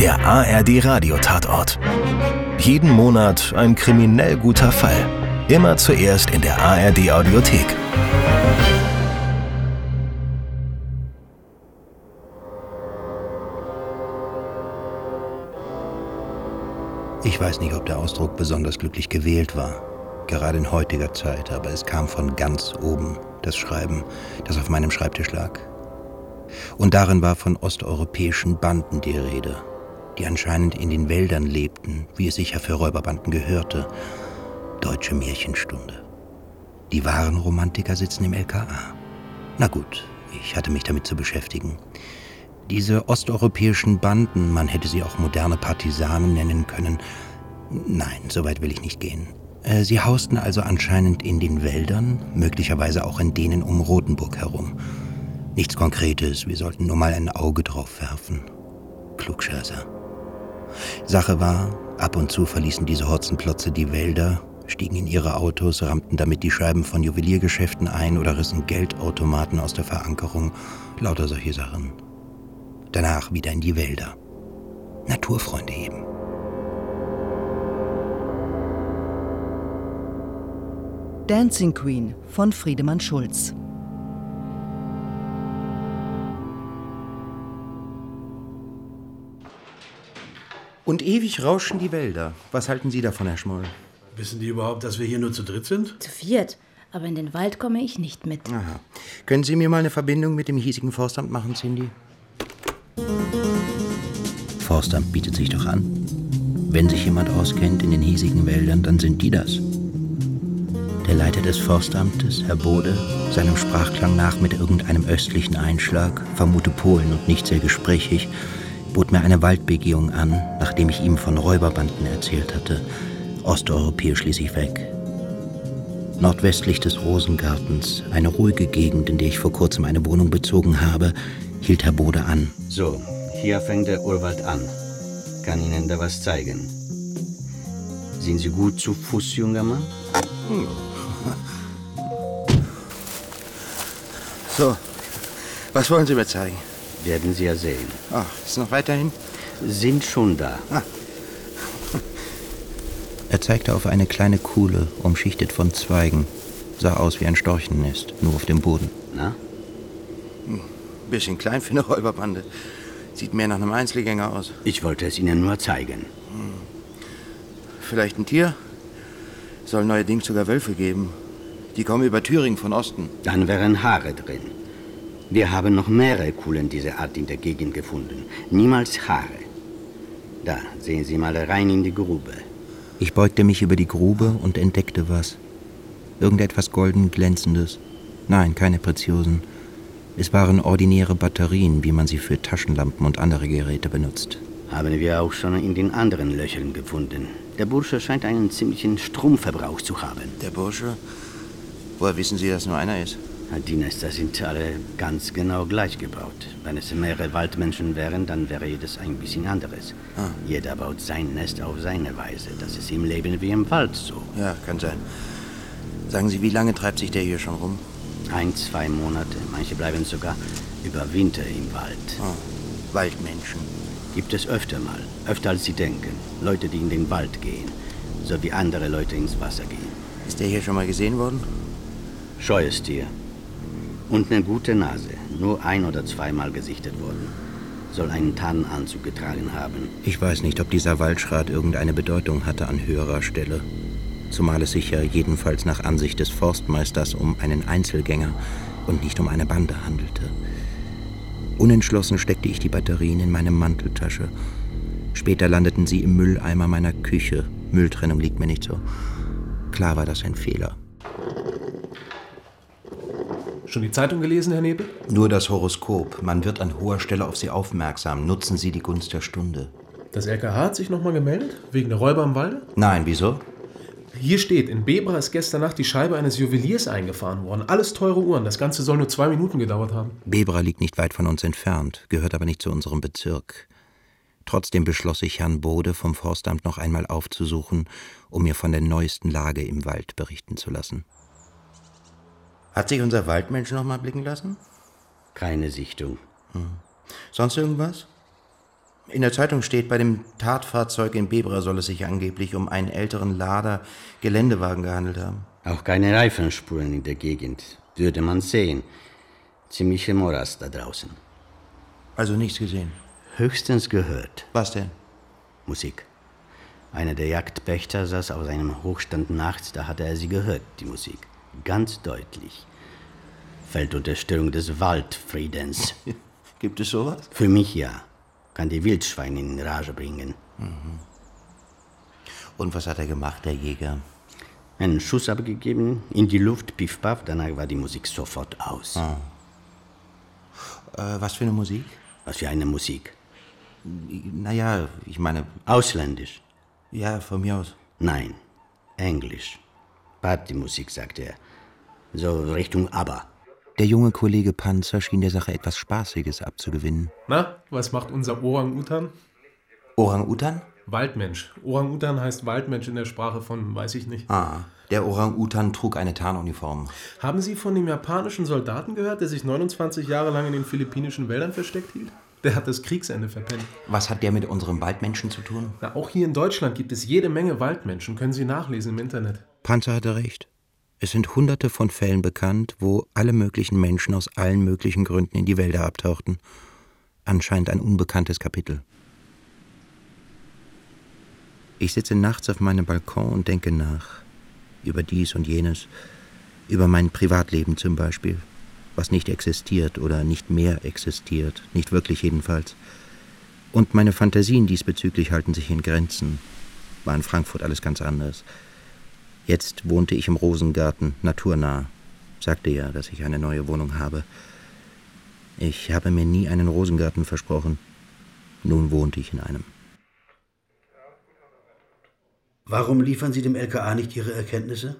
Der ARD Radiotatort. Jeden Monat ein kriminell guter Fall. Immer zuerst in der ARD Audiothek. Ich weiß nicht, ob der Ausdruck besonders glücklich gewählt war, gerade in heutiger Zeit, aber es kam von ganz oben, das Schreiben, das auf meinem Schreibtisch lag. Und darin war von osteuropäischen Banden die Rede, die anscheinend in den Wäldern lebten, wie es sicher für Räuberbanden gehörte. Deutsche Märchenstunde. Die wahren Romantiker sitzen im LKA. Na gut, ich hatte mich damit zu beschäftigen. Diese osteuropäischen Banden, man hätte sie auch moderne Partisanen nennen können. Nein, so weit will ich nicht gehen. Äh, sie hausten also anscheinend in den Wäldern, möglicherweise auch in denen um Rothenburg herum. Nichts Konkretes, wir sollten nur mal ein Auge drauf werfen. Klugscheißer. Sache war, ab und zu verließen diese Hotzenplotze die Wälder, stiegen in ihre Autos, rammten damit die Scheiben von Juweliergeschäften ein oder rissen Geldautomaten aus der Verankerung, lauter solche Sachen. Danach wieder in die Wälder. Naturfreunde eben. Dancing Queen von Friedemann Schulz. Und ewig rauschen die Wälder. Was halten Sie davon, Herr Schmoll? Wissen die überhaupt, dass wir hier nur zu dritt sind? Zu viert. Aber in den Wald komme ich nicht mit. Aha. Können Sie mir mal eine Verbindung mit dem hiesigen Forstamt machen, Cindy? Forstamt bietet sich doch an. Wenn sich jemand auskennt in den hiesigen Wäldern, dann sind die das. Der Leiter des Forstamtes, Herr Bode, seinem Sprachklang nach mit irgendeinem östlichen Einschlag, vermute Polen und nicht sehr gesprächig, bot mir eine Waldbegehung an, nachdem ich ihm von Räuberbanden erzählt hatte. Osteuropäer schließlich weg. Nordwestlich des Rosengartens, eine ruhige Gegend, in der ich vor kurzem eine Wohnung bezogen habe, hielt Herr Bode an. So, hier fängt der Urwald an. Kann Ihnen da was zeigen. Sind Sie gut zu Fuß, junger Mann? So, was wollen Sie mir zeigen? Werden Sie ja sehen. Ach, ist noch weiterhin? Sind schon da. Er zeigte auf eine kleine Kuhle, umschichtet von Zweigen. Sah aus wie ein Storchennest, nur auf dem Boden. Na? Bisschen klein für eine Räuberbande. Sieht mehr nach einem Einzelgänger aus. Ich wollte es Ihnen nur zeigen. Vielleicht ein Tier? Soll neuerdings sogar Wölfe geben. Die kommen über Thüringen von Osten. Dann wären Haare drin. Wir haben noch mehrere Kuhlen dieser Art in der Gegend gefunden. Niemals Haare. Da, sehen Sie mal rein in die Grube. Ich beugte mich über die Grube und entdeckte was. Irgendetwas golden glänzendes. Nein, keine Preziosen. Es waren ordinäre Batterien, wie man sie für Taschenlampen und andere Geräte benutzt. Haben wir auch schon in den anderen Löchern gefunden. Der Bursche scheint einen ziemlichen Stromverbrauch zu haben. Der Bursche? Woher wissen Sie, dass nur einer ist? Die Nester sind alle ganz genau gleich gebaut. Wenn es mehrere Waldmenschen wären, dann wäre jedes ein bisschen anderes. Ah. Jeder baut sein Nest auf seine Weise. Das ist im Leben wie im Wald so. Ja, kann sein. Sagen Sie, wie lange treibt sich der hier schon rum? Ein, zwei Monate. Manche bleiben sogar über Winter im Wald. Oh, Waldmenschen. Gibt es öfter mal. Öfter als Sie denken. Leute, die in den Wald gehen. So wie andere Leute ins Wasser gehen. Ist der hier schon mal gesehen worden? Scheues Tier. Und eine gute Nase. Nur ein- oder zweimal gesichtet worden. Soll einen Tarnanzug getragen haben. Ich weiß nicht, ob dieser Waldschrat irgendeine Bedeutung hatte an höherer Stelle. Zumal es sich ja jedenfalls nach Ansicht des Forstmeisters um einen Einzelgänger und nicht um eine Bande handelte. Unentschlossen steckte ich die Batterien in meine Manteltasche. Später landeten sie im Mülleimer meiner Küche. Mülltrennung liegt mir nicht so. Klar war das ein Fehler. Schon die Zeitung gelesen, Herr Nebel? Nur das Horoskop. Man wird an hoher Stelle auf Sie aufmerksam. Nutzen Sie die Gunst der Stunde. Das LKH hat sich nochmal gemeldet? Wegen der Räuber im Walde? Nein, wieso? Hier steht, in Bebra ist gestern Nacht die Scheibe eines Juweliers eingefahren worden. Alles teure Uhren. Das Ganze soll nur zwei Minuten gedauert haben. Bebra liegt nicht weit von uns entfernt, gehört aber nicht zu unserem Bezirk. Trotzdem beschloss ich, Herrn Bode vom Forstamt noch einmal aufzusuchen, um mir von der neuesten Lage im Wald berichten zu lassen. Hat sich unser Waldmensch noch mal blicken lassen? Keine Sichtung. Sonst irgendwas? In der Zeitung steht, bei dem Tatfahrzeug in Bebra soll es sich angeblich um einen älteren Lader Geländewagen gehandelt haben. Auch keine Reifenspuren in der Gegend. Würde man sehen. Ziemliche Morast da draußen. Also nichts gesehen. Höchstens gehört. Was denn? Musik. Einer der Jagdpächter saß auf seinem Hochstand nachts, da hatte er sie gehört, die Musik. Ganz deutlich. Fällt unter Störung des Waldfriedens. Gibt es sowas? Für mich ja. Kann die Wildschweine in Rage bringen. Und was hat er gemacht, der Jäger? Einen Schuss abgegeben, in die Luft, piff paff, danach war die Musik sofort aus. Äh, was für eine Musik? Was für eine Musik. Naja, ich meine, Ausländisch. ja, von mir aus. Nein, Englisch. Partymusik, sagte er. So Richtung ABBA. Der junge Kollege Panzer schien der Sache etwas Spaßiges abzugewinnen. Na, was macht unser Orang-Utan? Orang-Utan? Waldmensch. Orang-Utan heißt Waldmensch in der Sprache von, weiß ich nicht. Ah, der Orang-Utan trug eine Tarnuniform. Haben Sie von dem japanischen Soldaten gehört, der sich 29 Jahre lang in den philippinischen Wäldern versteckt hielt? Der hat das Kriegsende verpennt. Was hat der mit unserem Waldmenschen zu tun? Na, auch hier in Deutschland gibt es jede Menge Waldmenschen, können Sie nachlesen im Internet. Panzer hatte recht. Es sind hunderte von Fällen bekannt, wo alle möglichen Menschen aus allen möglichen Gründen in die Wälder abtauchten. Anscheinend ein unbekanntes Kapitel. Ich sitze nachts auf meinem Balkon und denke nach. Über dies und jenes. Über mein Privatleben zum Beispiel. Was nicht existiert oder nicht mehr existiert. Nicht wirklich jedenfalls. Und meine Fantasien diesbezüglich halten sich in Grenzen. War in Frankfurt alles ganz anders. Jetzt wohnte ich im Rosengarten, naturnah. Sagte ja, dass ich eine neue Wohnung habe. Ich habe mir nie einen Rosengarten versprochen. Nun wohnte ich in einem. Warum liefern Sie dem LKA nicht Ihre Erkenntnisse?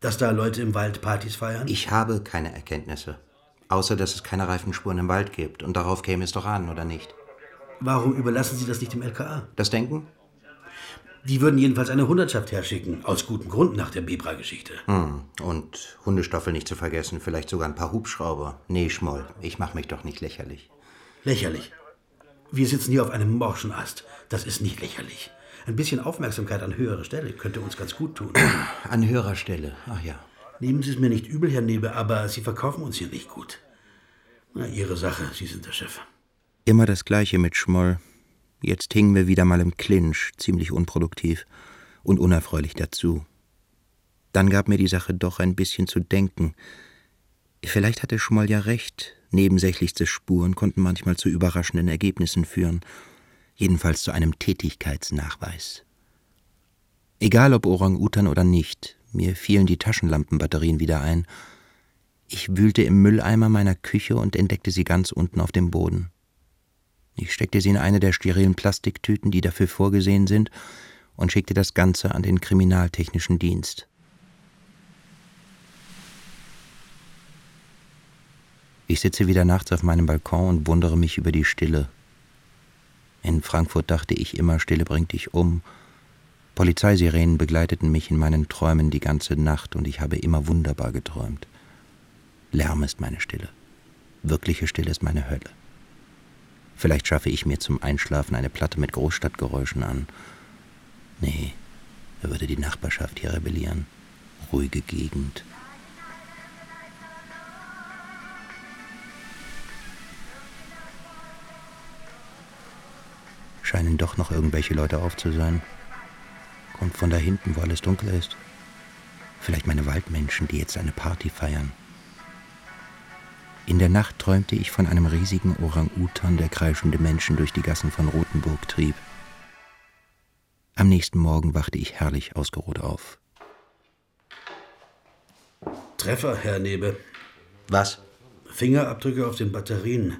Dass da Leute im Wald Partys feiern? Ich habe keine Erkenntnisse. Außer, dass es keine Reifenspuren im Wald gibt. Und darauf käme es doch an, oder nicht? Warum überlassen Sie das nicht dem LKA? Das Denken? Die würden jedenfalls eine Hundertschaft herschicken. Aus gutem Grund nach der Bebra-Geschichte. Hm. Und Hundestoffel nicht zu vergessen. Vielleicht sogar ein paar Hubschrauber. Nee, Schmoll. Ich mach mich doch nicht lächerlich. Lächerlich. Wir sitzen hier auf einem morschen Ast. Das ist nicht lächerlich. Ein bisschen Aufmerksamkeit an höherer Stelle könnte uns ganz gut tun. An höherer Stelle. Ach ja. Nehmen Sie es mir nicht übel, Herr Nebe, aber Sie verkaufen uns hier nicht gut. Na, Ihre Sache. Sie sind der Chef. Immer das Gleiche mit Schmoll. Jetzt hingen wir wieder mal im Clinch, ziemlich unproduktiv und unerfreulich dazu. Dann gab mir die Sache doch ein bisschen zu denken. Vielleicht hatte Schmoll ja recht. Nebensächlichste Spuren konnten manchmal zu überraschenden Ergebnissen führen. Jedenfalls zu einem Tätigkeitsnachweis. Egal ob Orang-Utan oder nicht, mir fielen die Taschenlampenbatterien wieder ein. Ich wühlte im Mülleimer meiner Küche und entdeckte sie ganz unten auf dem Boden. Ich steckte sie in eine der sterilen Plastiktüten, die dafür vorgesehen sind, und schickte das Ganze an den Kriminaltechnischen Dienst. Ich sitze wieder nachts auf meinem Balkon und wundere mich über die Stille. In Frankfurt dachte ich immer, Stille bringt dich um. Polizeisirenen begleiteten mich in meinen Träumen die ganze Nacht und ich habe immer wunderbar geträumt. Lärm ist meine Stille. Wirkliche Stille ist meine Hölle. Vielleicht schaffe ich mir zum Einschlafen eine Platte mit Großstadtgeräuschen an. Nee, da würde die Nachbarschaft hier rebellieren. Ruhige Gegend. Scheinen doch noch irgendwelche Leute auf zu sein. Kommt von da hinten, wo alles dunkel ist. Vielleicht meine Waldmenschen, die jetzt eine Party feiern. In der Nacht träumte ich von einem riesigen Orang-Utan, der kreischende Menschen durch die Gassen von Rothenburg trieb. Am nächsten Morgen wachte ich herrlich ausgeruht auf. Treffer, Herr Nebe. Was? Fingerabdrücke auf den Batterien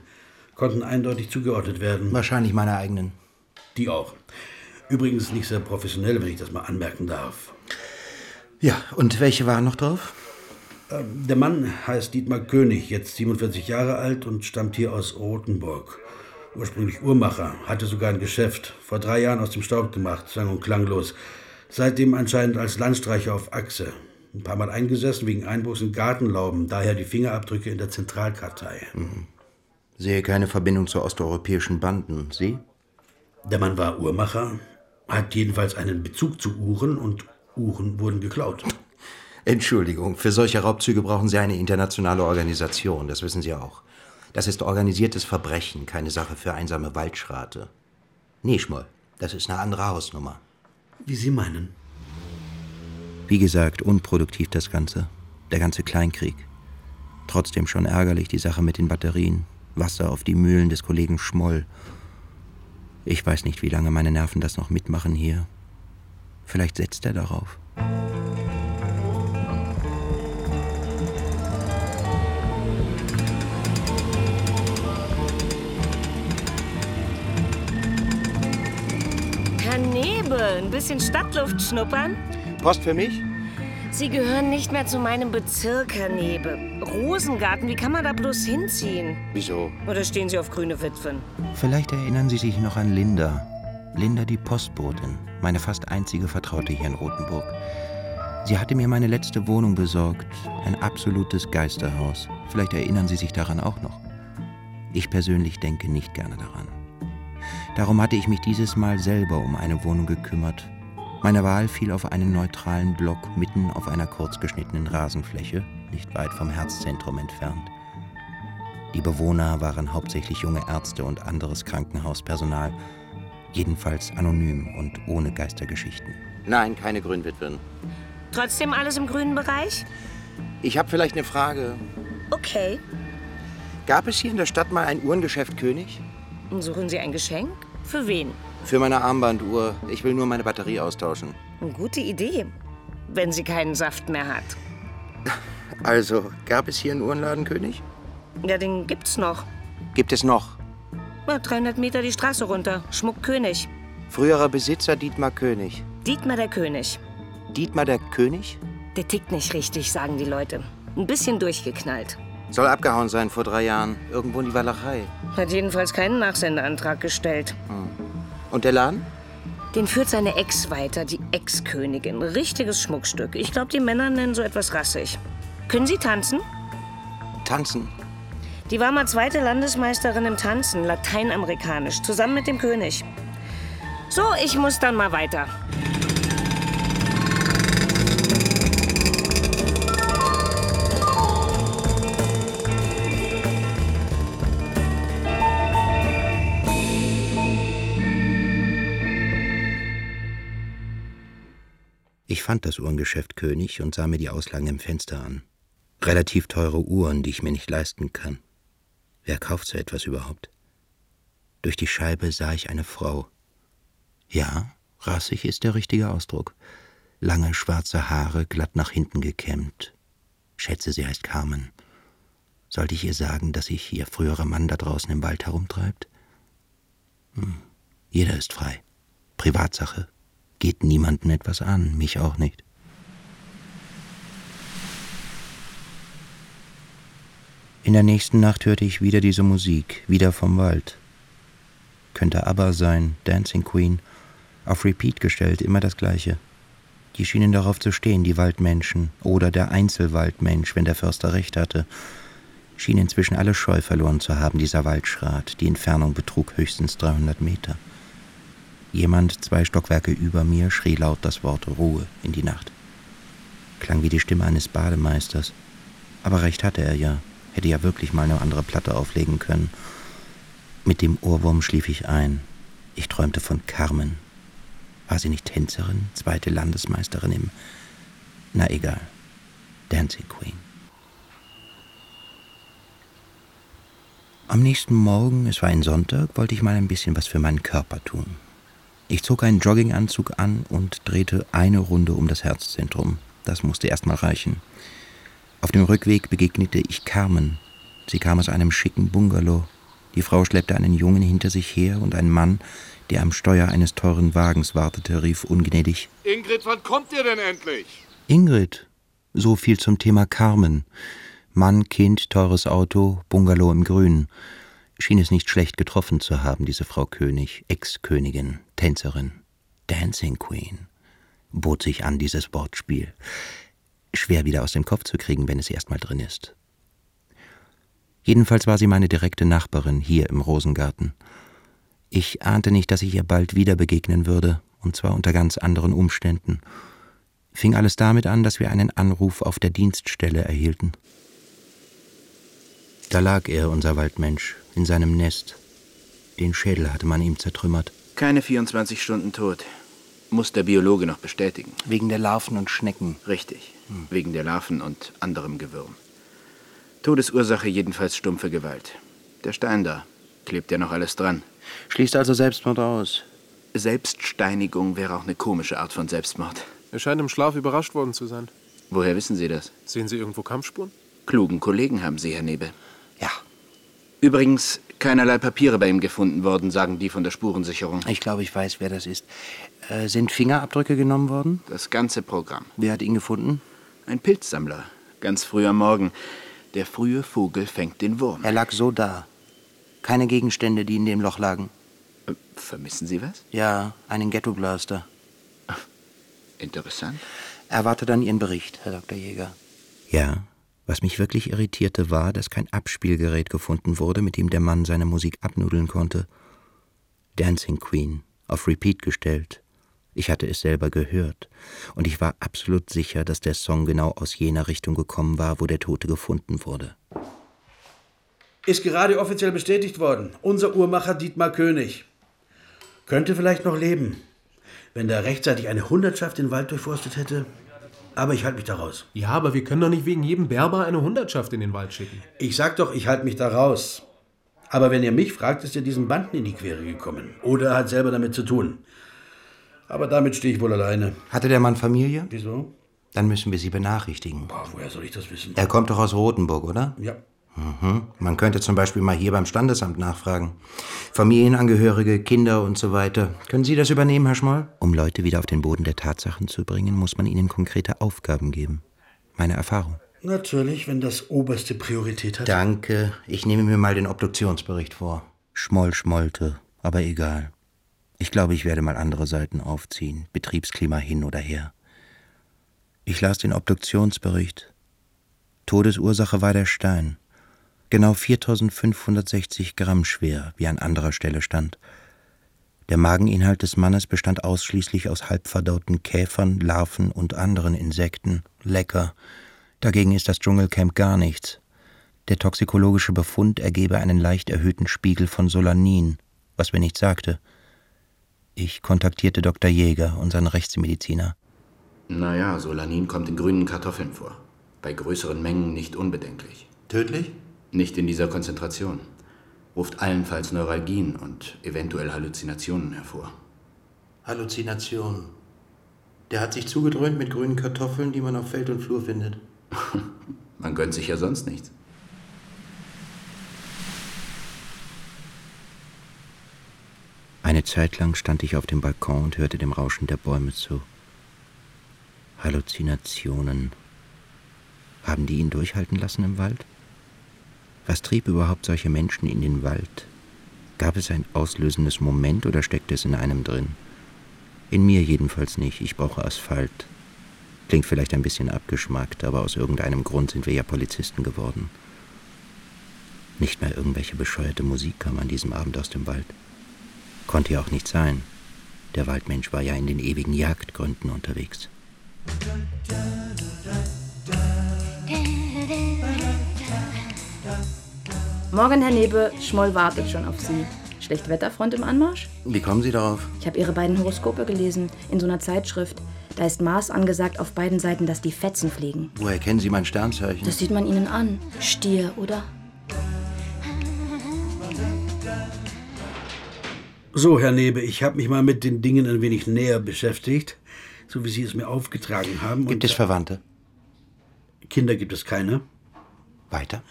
konnten eindeutig zugeordnet werden. Wahrscheinlich meine eigenen. Die auch. Übrigens nicht sehr professionell, wenn ich das mal anmerken darf. Ja, und welche waren noch drauf? Ähm, Der Mann heißt Dietmar König, jetzt 47 Jahre alt und stammt hier aus Rothenburg. Ursprünglich Uhrmacher, hatte sogar ein Geschäft. Vor drei Jahren aus dem Staub gemacht, sang und klanglos. Seitdem anscheinend als Landstreicher auf Achse. Ein paar Mal eingesessen wegen Einbruchs in Gartenlauben, daher die Fingerabdrücke in der Zentralkartei. Sehe keine Verbindung zu osteuropäischen Banden. Sie? Der Mann war Uhrmacher, hat jedenfalls einen Bezug zu Uhren und Uhren wurden geklaut. Entschuldigung, für solche Raubzüge brauchen Sie eine internationale Organisation, das wissen Sie auch. Das ist organisiertes Verbrechen, keine Sache für einsame Waldschrate. Nee, Schmoll, das ist eine andere Hausnummer. Wie Sie meinen. Wie gesagt, unproduktiv das Ganze. Der ganze Kleinkrieg. Trotzdem schon ärgerlich die Sache mit den Batterien. Wasser auf die Mühlen des Kollegen Schmoll. Ich weiß nicht, wie lange meine Nerven das noch mitmachen hier. Vielleicht setzt er darauf. Ein bisschen Stadtluft schnuppern? Post für mich? Sie gehören nicht mehr zu meinem Bezirk, Herr Nebel. Rosengarten, wie kann man da bloß hinziehen? Wieso? Oder stehen Sie auf grüne Witwen? Vielleicht erinnern Sie sich noch an Linda. Linda die Postbotin, meine fast einzige Vertraute hier in Rothenburg. Sie hatte mir meine letzte Wohnung besorgt, ein absolutes Geisterhaus. Vielleicht erinnern Sie sich daran auch noch. Ich persönlich denke nicht gerne daran. Darum hatte ich mich dieses Mal selber um eine Wohnung gekümmert. Meine Wahl fiel auf einen neutralen Block mitten auf einer kurzgeschnittenen Rasenfläche, nicht weit vom Herzzentrum entfernt. Die Bewohner waren hauptsächlich junge Ärzte und anderes Krankenhauspersonal, jedenfalls anonym und ohne Geistergeschichten. Nein, keine Grünwitwen. Trotzdem alles im grünen Bereich? Ich habe vielleicht eine Frage. Okay. Gab es hier in der Stadt mal ein Uhrengeschäft König? Suchen Sie ein Geschenk? Für wen? Für meine Armbanduhr. Ich will nur meine Batterie austauschen. Gute Idee, wenn sie keinen Saft mehr hat. Also, gab es hier einen Uhrenladen König? Ja, den gibt's noch. Gibt es noch? Ja, 300 Meter die Straße runter. Schmuck König. Früherer Besitzer Dietmar König. Dietmar der König. Dietmar der König? Der tickt nicht richtig, sagen die Leute. Ein bisschen durchgeknallt. Soll abgehauen sein vor drei Jahren. Irgendwo in die Walachei. Hat jedenfalls keinen Nachsendeantrag gestellt. Und der Laden? Den führt seine Ex weiter, die Ex-Königin. Richtiges Schmuckstück. Ich glaube, die Männer nennen so etwas rassig. Können Sie tanzen? Tanzen. Die war mal zweite Landesmeisterin im Tanzen, lateinamerikanisch, zusammen mit dem König. So, ich muss dann mal weiter. Ich fand das Uhrengeschäft König und sah mir die Auslagen im Fenster an. Relativ teure Uhren, die ich mir nicht leisten kann. Wer kauft so etwas überhaupt? Durch die Scheibe sah ich eine Frau. Ja, rassig ist der richtige Ausdruck. Lange schwarze Haare, glatt nach hinten gekämmt. Schätze, sie heißt Carmen. Sollte ich ihr sagen, dass sich ihr früherer Mann da draußen im Wald herumtreibt? Hm. Jeder ist frei. Privatsache. Geht niemanden etwas an, mich auch nicht. In der nächsten Nacht hörte ich wieder diese Musik, wieder vom Wald. Könnte aber sein, Dancing Queen, auf Repeat gestellt, immer das Gleiche. Die schienen darauf zu stehen, die Waldmenschen, oder der Einzelwaldmensch, wenn der Förster recht hatte, schien inzwischen alle Scheu verloren zu haben, dieser Waldschrat. Die Entfernung betrug höchstens 300 Meter. Jemand zwei Stockwerke über mir schrie laut das Wort Ruhe in die Nacht. Klang wie die Stimme eines Bademeisters. Aber recht hatte er ja, hätte ja wirklich mal eine andere Platte auflegen können. Mit dem Ohrwurm schlief ich ein. Ich träumte von Carmen. War sie nicht Tänzerin, zweite Landesmeisterin im... Na egal. Dancing Queen. Am nächsten Morgen, es war ein Sonntag, wollte ich mal ein bisschen was für meinen Körper tun. Ich zog einen Jogginganzug an und drehte eine Runde um das Herzzentrum. Das musste erst mal reichen. Auf dem Rückweg begegnete ich Carmen. Sie kam aus einem schicken Bungalow. Die Frau schleppte einen Jungen hinter sich her und ein Mann, der am Steuer eines teuren Wagens wartete, rief ungnädig: Ingrid, wann kommt ihr denn endlich? Ingrid! So viel zum Thema Carmen. Mann, Kind, teures Auto, Bungalow im Grün. Schien es nicht schlecht getroffen zu haben, diese Frau König, Ex-Königin, Tänzerin, Dancing Queen. Bot sich an, dieses Wortspiel. Schwer wieder aus dem Kopf zu kriegen, wenn es erstmal drin ist. Jedenfalls war sie meine direkte Nachbarin hier im Rosengarten. Ich ahnte nicht, dass ich ihr bald wieder begegnen würde, und zwar unter ganz anderen Umständen. Fing alles damit an, dass wir einen Anruf auf der Dienststelle erhielten. Da lag er, unser Waldmensch, in seinem Nest. Den Schädel hatte man ihm zertrümmert. Keine 24 Stunden tot. Muss der Biologe noch bestätigen. Wegen der Larven und Schnecken. Richtig. Hm. Wegen der Larven und anderem Gewürm. Todesursache jedenfalls stumpfe Gewalt. Der Stein da. Klebt ja noch alles dran. Schließt also Selbstmord aus. Selbststeinigung wäre auch eine komische Art von Selbstmord. Er scheint im Schlaf überrascht worden zu sein. Woher wissen Sie das? Sehen Sie irgendwo Kampfspuren? Klugen Kollegen haben Sie, Herr Nebel. Übrigens, keinerlei Papiere bei ihm gefunden worden, sagen die von der Spurensicherung. Ich glaube, ich weiß, wer das ist. Äh, sind Fingerabdrücke genommen worden? Das ganze Programm. Wer hat ihn gefunden? Ein Pilzsammler. Ganz früh am Morgen. Der frühe Vogel fängt den Wurm. Er lag so da. Keine Gegenstände, die in dem Loch lagen. Äh, vermissen Sie was? Ja, einen Ghettoblaster. Interessant. Erwarte dann Ihren Bericht, Herr Dr. Jäger. Ja, was mich wirklich irritierte, war, dass kein Abspielgerät gefunden wurde, mit dem der Mann seine Musik abnudeln konnte. Dancing Queen, auf Repeat gestellt. Ich hatte es selber gehört, und ich war absolut sicher, dass der Song genau aus jener Richtung gekommen war, wo der Tote gefunden wurde. Ist gerade offiziell bestätigt worden. Unser Uhrmacher Dietmar König. Könnte vielleicht noch leben, wenn der rechtzeitig eine Hundertschaft den Wald durchforstet hätte. Aber ich halte mich da raus. Ja, aber wir können doch nicht wegen jedem Berber eine Hundertschaft in den Wald schicken. Ich sag doch, ich halte mich da raus. Aber wenn ihr mich fragt, ist er diesen Banden in die Quere gekommen. Oder hat selber damit zu tun. Aber damit stehe ich wohl alleine. Hatte der Mann Familie? Wieso? Dann müssen wir Sie benachrichtigen. Boah, woher soll ich das wissen? Er kommt doch aus Rothenburg, oder? Ja. Mhm. Man könnte zum Beispiel mal hier beim Standesamt nachfragen. Familienangehörige, Kinder und so weiter. Können Sie das übernehmen, Herr Schmoll? Um Leute wieder auf den Boden der Tatsachen zu bringen, muss man ihnen konkrete Aufgaben geben. Meine Erfahrung. Natürlich, wenn das oberste Priorität hat. Danke. Ich nehme mir mal den Obduktionsbericht vor. Schmoll schmollte, aber egal. Ich glaube, ich werde mal andere Seiten aufziehen. Betriebsklima hin oder her. Ich las den Obduktionsbericht. Todesursache war der Stein genau 4560 Gramm schwer, wie an anderer Stelle stand. Der Mageninhalt des Mannes bestand ausschließlich aus halbverdauten Käfern, Larven und anderen Insekten. Lecker. Dagegen ist das Dschungelcamp gar nichts. Der toxikologische Befund ergebe einen leicht erhöhten Spiegel von Solanin, was mir nichts sagte. Ich kontaktierte Dr. Jäger, unseren Rechtsmediziner. Naja, Solanin kommt in grünen Kartoffeln vor. Bei größeren Mengen nicht unbedenklich. Tödlich? Nicht in dieser Konzentration. Ruft allenfalls Neuralgien und eventuell Halluzinationen hervor. Halluzinationen. Der hat sich zugedröhnt mit grünen Kartoffeln, die man auf Feld und Flur findet. man gönnt sich ja sonst nichts. Eine Zeit lang stand ich auf dem Balkon und hörte dem Rauschen der Bäume zu. Halluzinationen. Haben die ihn durchhalten lassen im Wald? Was trieb überhaupt solche Menschen in den Wald? Gab es ein auslösendes Moment oder steckte es in einem drin? In mir jedenfalls nicht, ich brauche Asphalt. Klingt vielleicht ein bisschen abgeschmackt, aber aus irgendeinem Grund sind wir ja Polizisten geworden. Nicht mehr irgendwelche bescheuerte Musik kam an diesem Abend aus dem Wald. Konnte ja auch nicht sein. Der Waldmensch war ja in den ewigen Jagdgründen unterwegs. Morgen, Herr Nebe, Schmoll wartet schon auf Sie. Schlechtwetterfront im Anmarsch? Wie kommen Sie darauf? Ich habe Ihre beiden Horoskope gelesen, in so einer Zeitschrift. Da ist Mars angesagt auf beiden Seiten, dass die Fetzen fliegen. Woher kennen Sie mein Sternzeichen? Das sieht man Ihnen an. Stier, oder? So, Herr Nebe, ich habe mich mal mit den Dingen ein wenig näher beschäftigt, so wie Sie es mir aufgetragen haben. Gibt es Verwandte? Kinder gibt es keine. Weiter?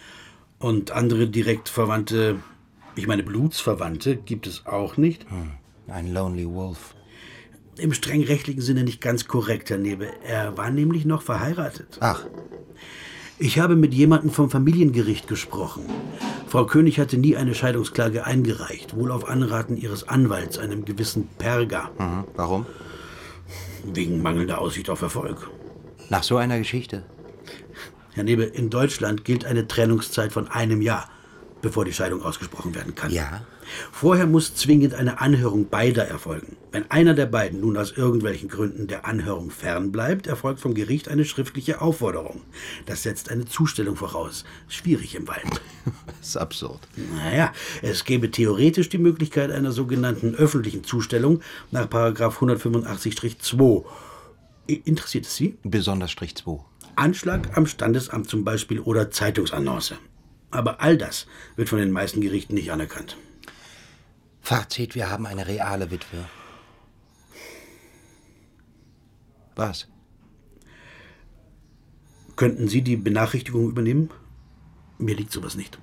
Und andere direkt Verwandte, ich meine Blutsverwandte, gibt es auch nicht. Hm. Ein Lonely Wolf. Im streng rechtlichen Sinne nicht ganz korrekt, Herr Nebe. Er war nämlich noch verheiratet. Ach. Ich habe mit jemandem vom Familiengericht gesprochen. Frau König hatte nie eine Scheidungsklage eingereicht, wohl auf Anraten ihres Anwalts, einem gewissen Perger. Mhm. Warum? Wegen mangelnder Aussicht auf Erfolg. Nach so einer Geschichte? Herr Nebe, in Deutschland gilt eine Trennungszeit von einem Jahr. bevor die Scheidung ausgesprochen werden kann. Ja. Vorher muss zwingend eine Anhörung beider erfolgen. Wenn einer der beiden nun aus irgendwelchen Gründen der Anhörung fernbleibt, erfolgt vom Gericht eine schriftliche Aufforderung. Das setzt eine Zustellung voraus. Schwierig im Wald. Das ist absurd. Naja, es gäbe theoretisch die Möglichkeit einer sogenannten öffentlichen Zustellung nach 185-2. Interessiert es Sie? Besonders Strich 2. Anschlag am Standesamt zum Beispiel oder Zeitungsannonce. Aber all das wird von den meisten Gerichten nicht anerkannt. Fazit, wir haben eine reale Witwe. Was? Könnten Sie die Benachrichtigung übernehmen? Mir liegt sowas nicht.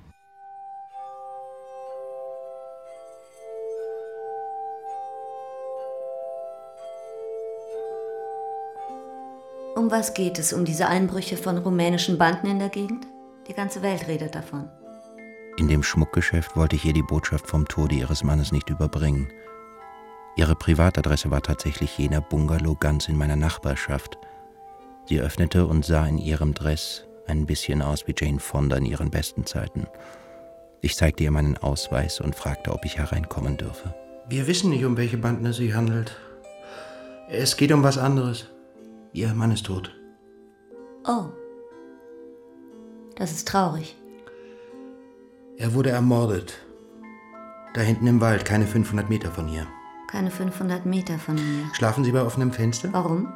Um was geht es? Um diese Einbrüche von rumänischen Banden in der Gegend? Die ganze Welt redet davon. In dem Schmuckgeschäft wollte ich ihr die Botschaft vom Tode ihres Mannes nicht überbringen. Ihre Privatadresse war tatsächlich jener Bungalow ganz in meiner Nachbarschaft. Sie öffnete und sah in ihrem Dress ein bisschen aus wie Jane Fonda in ihren besten Zeiten. Ich zeigte ihr meinen Ausweis und fragte, ob ich hereinkommen dürfe. Wir wissen nicht, um welche Banden es sich handelt. Es geht um was anderes. Ihr Mann ist tot. Oh. Das ist traurig. Er wurde ermordet. Da hinten im Wald, keine 500 Meter von hier. Keine 500 Meter von mir. Schlafen Sie bei offenem Fenster? Warum?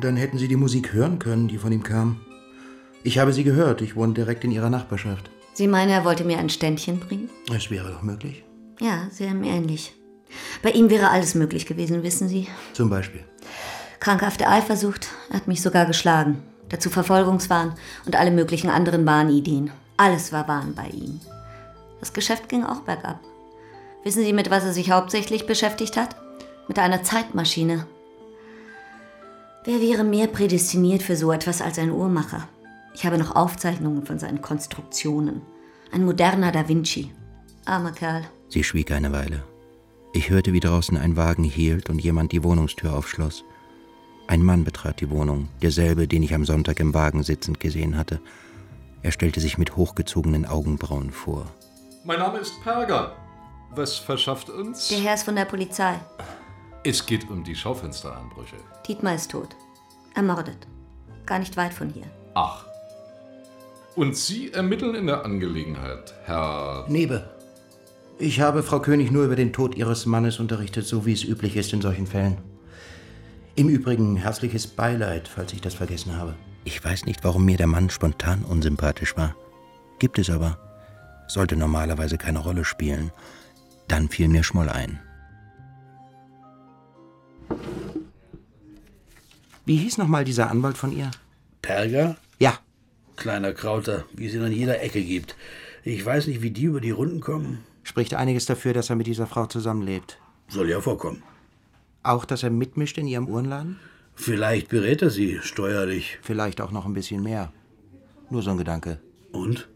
Dann hätten Sie die Musik hören können, die von ihm kam. Ich habe sie gehört. Ich wohne direkt in Ihrer Nachbarschaft. Sie meinen, er wollte mir ein Ständchen bringen? Es wäre doch möglich. Ja, sehr ähnlich. Bei ihm wäre alles möglich gewesen, wissen Sie. Zum Beispiel. Krankhafte Eifersucht, er hat mich sogar geschlagen. Dazu Verfolgungswahn und alle möglichen anderen Wahnideen. Alles war Wahn bei ihm. Das Geschäft ging auch bergab. Wissen Sie, mit was er sich hauptsächlich beschäftigt hat? Mit einer Zeitmaschine. Wer wäre mehr prädestiniert für so etwas als ein Uhrmacher? Ich habe noch Aufzeichnungen von seinen Konstruktionen. Ein moderner Da Vinci. Armer Kerl. Sie schwieg eine Weile. Ich hörte, wie draußen ein Wagen hielt und jemand die Wohnungstür aufschloss. Ein Mann betrat die Wohnung, derselbe, den ich am Sonntag im Wagen sitzend gesehen hatte. Er stellte sich mit hochgezogenen Augenbrauen vor. Mein Name ist Perger. Was verschafft uns? Der Herr ist von der Polizei. Es geht um die Schaufensteranbrüche. Dietmar ist tot. Ermordet. Gar nicht weit von hier. Ach. Und Sie ermitteln in der Angelegenheit, Herr. Nebe. Ich habe Frau König nur über den Tod Ihres Mannes unterrichtet, so wie es üblich ist in solchen Fällen. Im Übrigen herzliches Beileid, falls ich das vergessen habe. Ich weiß nicht, warum mir der Mann spontan unsympathisch war. Gibt es aber. Sollte normalerweise keine Rolle spielen. Dann fiel mir Schmoll ein. Wie hieß nochmal dieser Anwalt von ihr? Perger? Ja. Kleiner Krauter, wie es ihn an jeder Ecke gibt. Ich weiß nicht, wie die über die Runden kommen. Spricht einiges dafür, dass er mit dieser Frau zusammenlebt. Soll ja vorkommen. Auch, dass er mitmischt in ihrem Uhrenladen? Vielleicht berät er sie steuerlich. Vielleicht auch noch ein bisschen mehr. Nur so ein Gedanke. Und?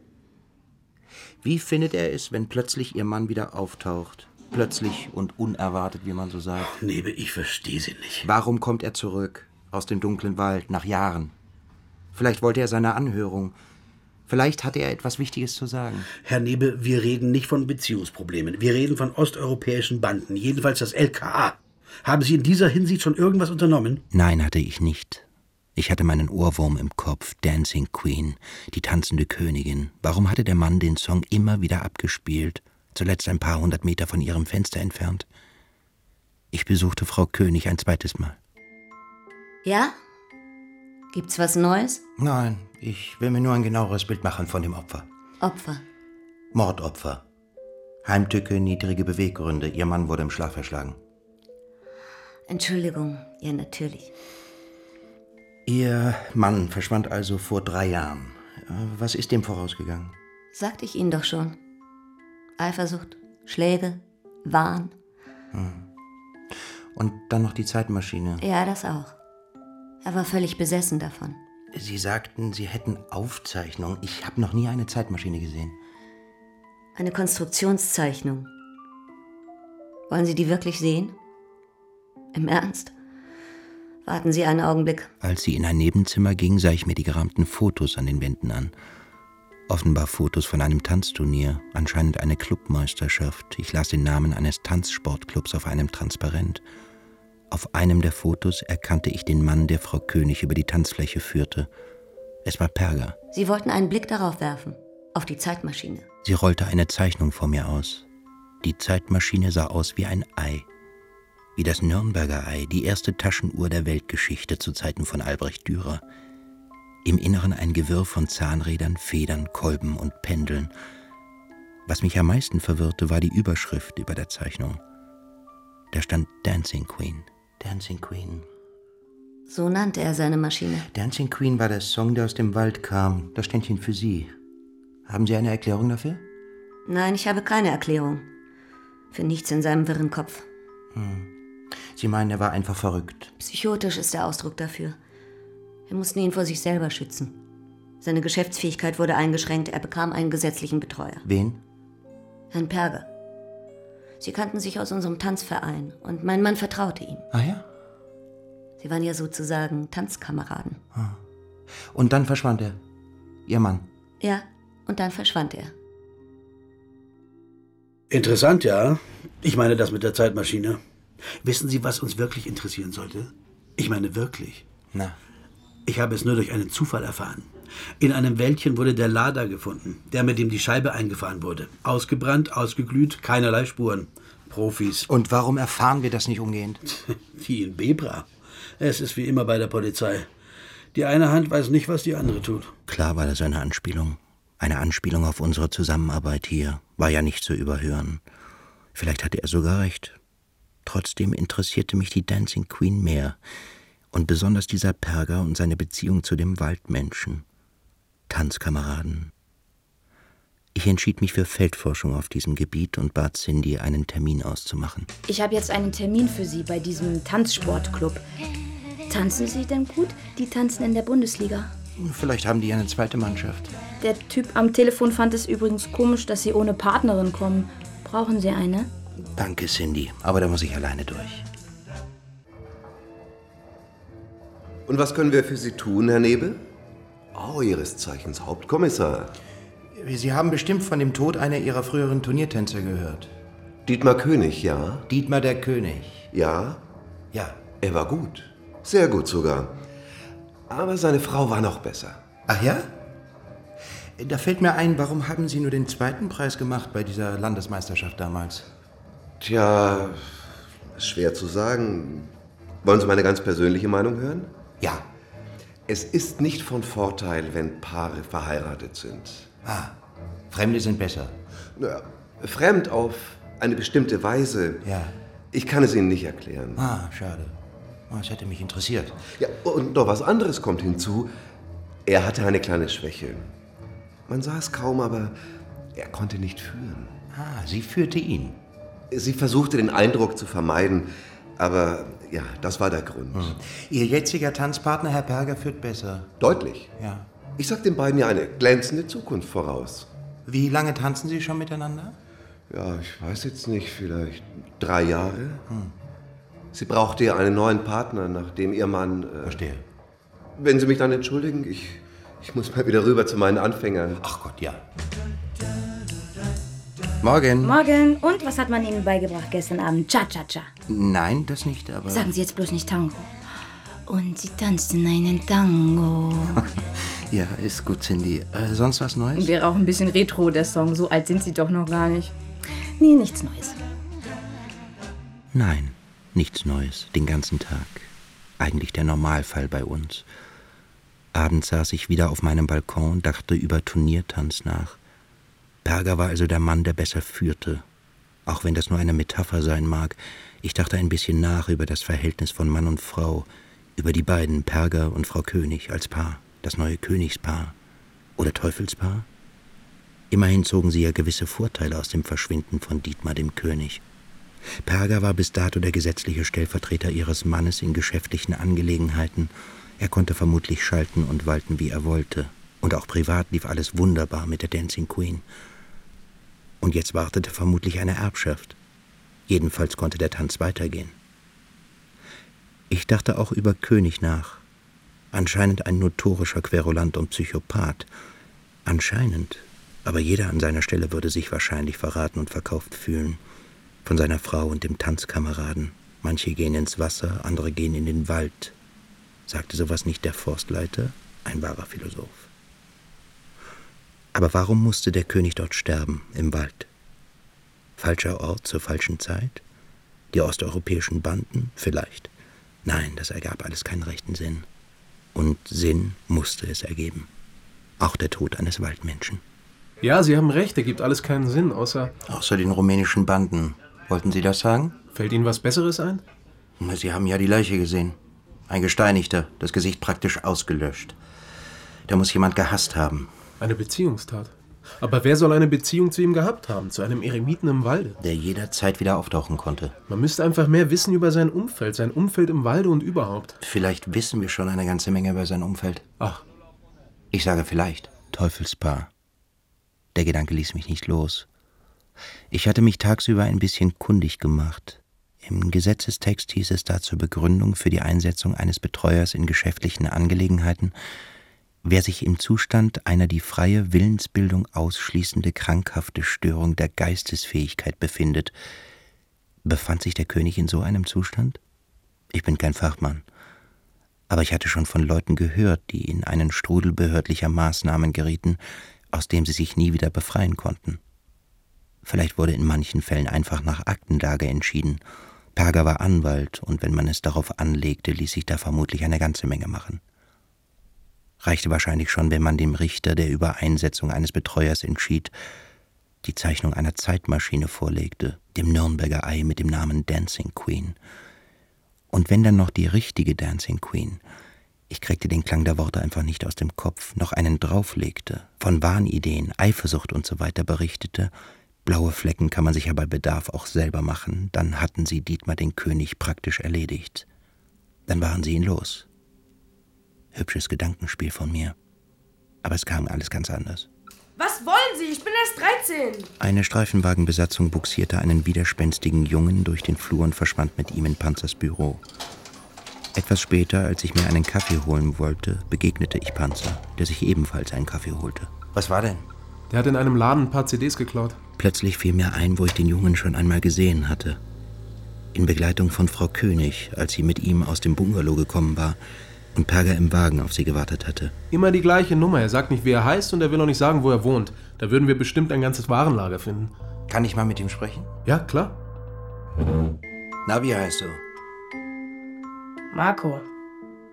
Wie findet er es, wenn plötzlich ihr Mann wieder auftaucht? Plötzlich und unerwartet, wie man so sagt. Nebe, ich verstehe sie nicht. Warum kommt er zurück? Aus dem dunklen Wald, nach Jahren. Vielleicht wollte er seine Anhörung. Vielleicht hatte er etwas Wichtiges zu sagen. Herr Nebe, wir reden nicht von Beziehungsproblemen. Wir reden von osteuropäischen Banden, jedenfalls das LKA. Haben Sie in dieser Hinsicht schon irgendwas unternommen? Nein, hatte ich nicht. Ich hatte meinen Ohrwurm im Kopf, Dancing Queen, die tanzende Königin. Warum hatte der Mann den Song immer wieder abgespielt, zuletzt ein paar hundert Meter von ihrem Fenster entfernt? Ich besuchte Frau König ein zweites Mal. Ja? Gibt's was Neues? Nein, ich will mir nur ein genaueres Bild machen von dem Opfer. Opfer. Mordopfer. Heimtücke, niedrige Beweggründe. Ihr Mann wurde im Schlaf erschlagen. Entschuldigung, ja, natürlich. Ihr Mann verschwand also vor drei Jahren. Was ist dem vorausgegangen? Sagte ich Ihnen doch schon. Eifersucht, Schläge, Wahn. Hm. Und dann noch die Zeitmaschine. Ja, das auch. Er war völlig besessen davon. Sie sagten, Sie hätten Aufzeichnungen. Ich habe noch nie eine Zeitmaschine gesehen. Eine Konstruktionszeichnung. Wollen Sie die wirklich sehen? Im Ernst? Warten Sie einen Augenblick. Als sie in ein Nebenzimmer ging, sah ich mir die gerahmten Fotos an den Wänden an. Offenbar Fotos von einem Tanzturnier, anscheinend eine Clubmeisterschaft. Ich las den Namen eines Tanzsportclubs auf einem Transparent. Auf einem der Fotos erkannte ich den Mann, der Frau König über die Tanzfläche führte. Es war Perger. Sie wollten einen Blick darauf werfen, auf die Zeitmaschine. Sie rollte eine Zeichnung vor mir aus. Die Zeitmaschine sah aus wie ein Ei. Wie das Nürnberger Ei, die erste Taschenuhr der Weltgeschichte zu Zeiten von Albrecht Dürer. Im Inneren ein Gewirr von Zahnrädern, Federn, Kolben und Pendeln. Was mich am meisten verwirrte, war die Überschrift über der Zeichnung. Da stand Dancing Queen. Dancing Queen. So nannte er seine Maschine. Dancing Queen war der Song, der aus dem Wald kam. Das Ständchen für Sie. Haben Sie eine Erklärung dafür? Nein, ich habe keine Erklärung. Für nichts in seinem wirren Kopf. Hm. Sie meinen, er war einfach verrückt. Psychotisch ist der Ausdruck dafür. Wir mussten ihn vor sich selber schützen. Seine Geschäftsfähigkeit wurde eingeschränkt, er bekam einen gesetzlichen Betreuer. Wen? Herrn Perger. Sie kannten sich aus unserem Tanzverein und mein Mann vertraute ihm. Ah ja? Sie waren ja sozusagen Tanzkameraden. Ah. Und dann verschwand er. Ihr Mann. Ja, und dann verschwand er. Interessant, ja. Ich meine das mit der Zeitmaschine. Wissen Sie, was uns wirklich interessieren sollte? Ich meine wirklich. Na. Ich habe es nur durch einen Zufall erfahren. In einem Wäldchen wurde der Lader gefunden, der mit dem die Scheibe eingefahren wurde. Ausgebrannt, ausgeglüht, keinerlei Spuren. Profis. Und warum erfahren wir das nicht umgehend? Die in Bebra. Es ist wie immer bei der Polizei. Die eine Hand weiß nicht, was die andere tut. Klar war das eine Anspielung. Eine Anspielung auf unsere Zusammenarbeit hier. War ja nicht zu überhören. Vielleicht hatte er sogar recht. Trotzdem interessierte mich die Dancing Queen mehr. Und besonders dieser Perger und seine Beziehung zu dem Waldmenschen. Tanzkameraden. Ich entschied mich für Feldforschung auf diesem Gebiet und bat Cindy, einen Termin auszumachen. Ich habe jetzt einen Termin für Sie bei diesem Tanzsportclub. Tanzen Sie denn gut? Die tanzen in der Bundesliga. Vielleicht haben die eine zweite Mannschaft. Der Typ am Telefon fand es übrigens komisch, dass Sie ohne Partnerin kommen. Brauchen Sie eine? Danke, Cindy, aber da muss ich alleine durch. Und was können wir für Sie tun, Herr Nebel? Oh, Ihres Zeichens Hauptkommissar. Sie haben bestimmt von dem Tod einer Ihrer früheren Turniertänzer gehört. Dietmar König, ja? Dietmar der König. Ja? Ja. Er war gut. Sehr gut sogar. Aber seine Frau war noch besser. Ach ja? Da fällt mir ein, warum haben Sie nur den zweiten Preis gemacht bei dieser Landesmeisterschaft damals? Tja, schwer zu sagen. Wollen Sie meine ganz persönliche Meinung hören? Ja. Es ist nicht von Vorteil, wenn Paare verheiratet sind. Ah, Fremde sind besser. Naja, fremd auf eine bestimmte Weise. Ja. Ich kann es Ihnen nicht erklären. Ah, schade. Das hätte mich interessiert. Ja, und noch was anderes kommt hinzu. Er hatte eine kleine Schwäche. Man sah es kaum, aber er konnte nicht führen. Ah, sie führte ihn. Sie versuchte den Eindruck zu vermeiden, aber ja, das war der Grund. Hm. Ihr jetziger Tanzpartner, Herr Berger, führt besser. Deutlich. Ja. Ich sag den beiden ja eine glänzende Zukunft voraus. Wie lange tanzen Sie schon miteinander? Ja, ich weiß jetzt nicht, vielleicht drei Jahre. Hm. Sie brauchte ja einen neuen Partner, nachdem ihr Mann. Äh, Verstehe. Wenn Sie mich dann entschuldigen, ich, ich muss mal wieder rüber zu meinen Anfängern. Ach Gott, ja. Morgen. Morgen. Und was hat man Ihnen beigebracht gestern Abend? Cha-cha-cha. Nein, das nicht, aber. Sagen Sie jetzt bloß nicht Tango. Und Sie tanzten einen Tango. ja, ist gut, Cindy. Äh, sonst was Neues? Wäre auch ein bisschen retro, der Song. So alt sind Sie doch noch gar nicht. Nee, nichts Neues. Nein, nichts Neues. Den ganzen Tag. Eigentlich der Normalfall bei uns. Abends saß ich wieder auf meinem Balkon und dachte über Turniertanz nach. Berger war also der Mann, der besser führte. Auch wenn das nur eine Metapher sein mag, ich dachte ein bisschen nach über das Verhältnis von Mann und Frau, über die beiden, Perger und Frau König, als Paar, das neue Königspaar oder Teufelspaar. Immerhin zogen sie ja gewisse Vorteile aus dem Verschwinden von Dietmar dem König. Perger war bis dato der gesetzliche Stellvertreter ihres Mannes in geschäftlichen Angelegenheiten. Er konnte vermutlich schalten und walten, wie er wollte. Und auch privat lief alles wunderbar mit der Dancing Queen. Und jetzt wartete vermutlich eine Erbschaft. Jedenfalls konnte der Tanz weitergehen. Ich dachte auch über König nach. Anscheinend ein notorischer Querulant und Psychopath. Anscheinend. Aber jeder an seiner Stelle würde sich wahrscheinlich verraten und verkauft fühlen. Von seiner Frau und dem Tanzkameraden. Manche gehen ins Wasser, andere gehen in den Wald. Sagte sowas nicht der Forstleiter? Ein wahrer Philosoph. Aber warum musste der König dort sterben, im Wald? Falscher Ort zur falschen Zeit? Die osteuropäischen Banden? Vielleicht. Nein, das ergab alles keinen rechten Sinn. Und Sinn musste es ergeben. Auch der Tod eines Waldmenschen. Ja, Sie haben recht, ergibt alles keinen Sinn, außer. Außer den rumänischen Banden. Wollten Sie das sagen? Fällt Ihnen was Besseres ein? Sie haben ja die Leiche gesehen. Ein Gesteinigter, das Gesicht praktisch ausgelöscht. Da muss jemand gehasst haben. Eine Beziehungstat. Aber wer soll eine Beziehung zu ihm gehabt haben? Zu einem Eremiten im Walde? Der jederzeit wieder auftauchen konnte. Man müsste einfach mehr wissen über sein Umfeld, sein Umfeld im Walde und überhaupt. Vielleicht wissen wir schon eine ganze Menge über sein Umfeld. Ach. Ich sage vielleicht. Teufelspaar. Der Gedanke ließ mich nicht los. Ich hatte mich tagsüber ein bisschen kundig gemacht. Im Gesetzestext hieß es da zur Begründung für die Einsetzung eines Betreuers in geschäftlichen Angelegenheiten, wer sich im Zustand einer die freie Willensbildung ausschließende krankhafte Störung der Geistesfähigkeit befindet. Befand sich der König in so einem Zustand? Ich bin kein Fachmann. Aber ich hatte schon von Leuten gehört, die in einen Strudel behördlicher Maßnahmen gerieten, aus dem sie sich nie wieder befreien konnten. Vielleicht wurde in manchen Fällen einfach nach Aktenlage entschieden. Perger war Anwalt, und wenn man es darauf anlegte, ließ sich da vermutlich eine ganze Menge machen. Reichte wahrscheinlich schon, wenn man dem Richter, der über Einsetzung eines Betreuers entschied, die Zeichnung einer Zeitmaschine vorlegte, dem Nürnberger Ei mit dem Namen Dancing Queen. Und wenn dann noch die richtige Dancing Queen, ich kriegte den Klang der Worte einfach nicht aus dem Kopf, noch einen drauflegte, von Wahnideen, Eifersucht und so weiter berichtete, blaue Flecken kann man sich ja bei Bedarf auch selber machen, dann hatten sie Dietmar den König praktisch erledigt. Dann waren sie ihn los. Hübsches Gedankenspiel von mir. Aber es kam alles ganz anders. Was wollen Sie? Ich bin erst 13. Eine Streifenwagenbesatzung buxierte einen widerspenstigen Jungen durch den Flur und verschwand mit ihm in Panzers Büro. Etwas später, als ich mir einen Kaffee holen wollte, begegnete ich Panzer, der sich ebenfalls einen Kaffee holte. Was war denn? Der hat in einem Laden ein paar CDs geklaut. Plötzlich fiel mir ein, wo ich den Jungen schon einmal gesehen hatte. In Begleitung von Frau König, als sie mit ihm aus dem Bungalow gekommen war, und Perger im Wagen auf sie gewartet hatte. Immer die gleiche Nummer. Er sagt nicht, wie er heißt und er will auch nicht sagen, wo er wohnt. Da würden wir bestimmt ein ganzes Warenlager finden. Kann ich mal mit ihm sprechen? Ja, klar. Na, wie heißt du? Marco.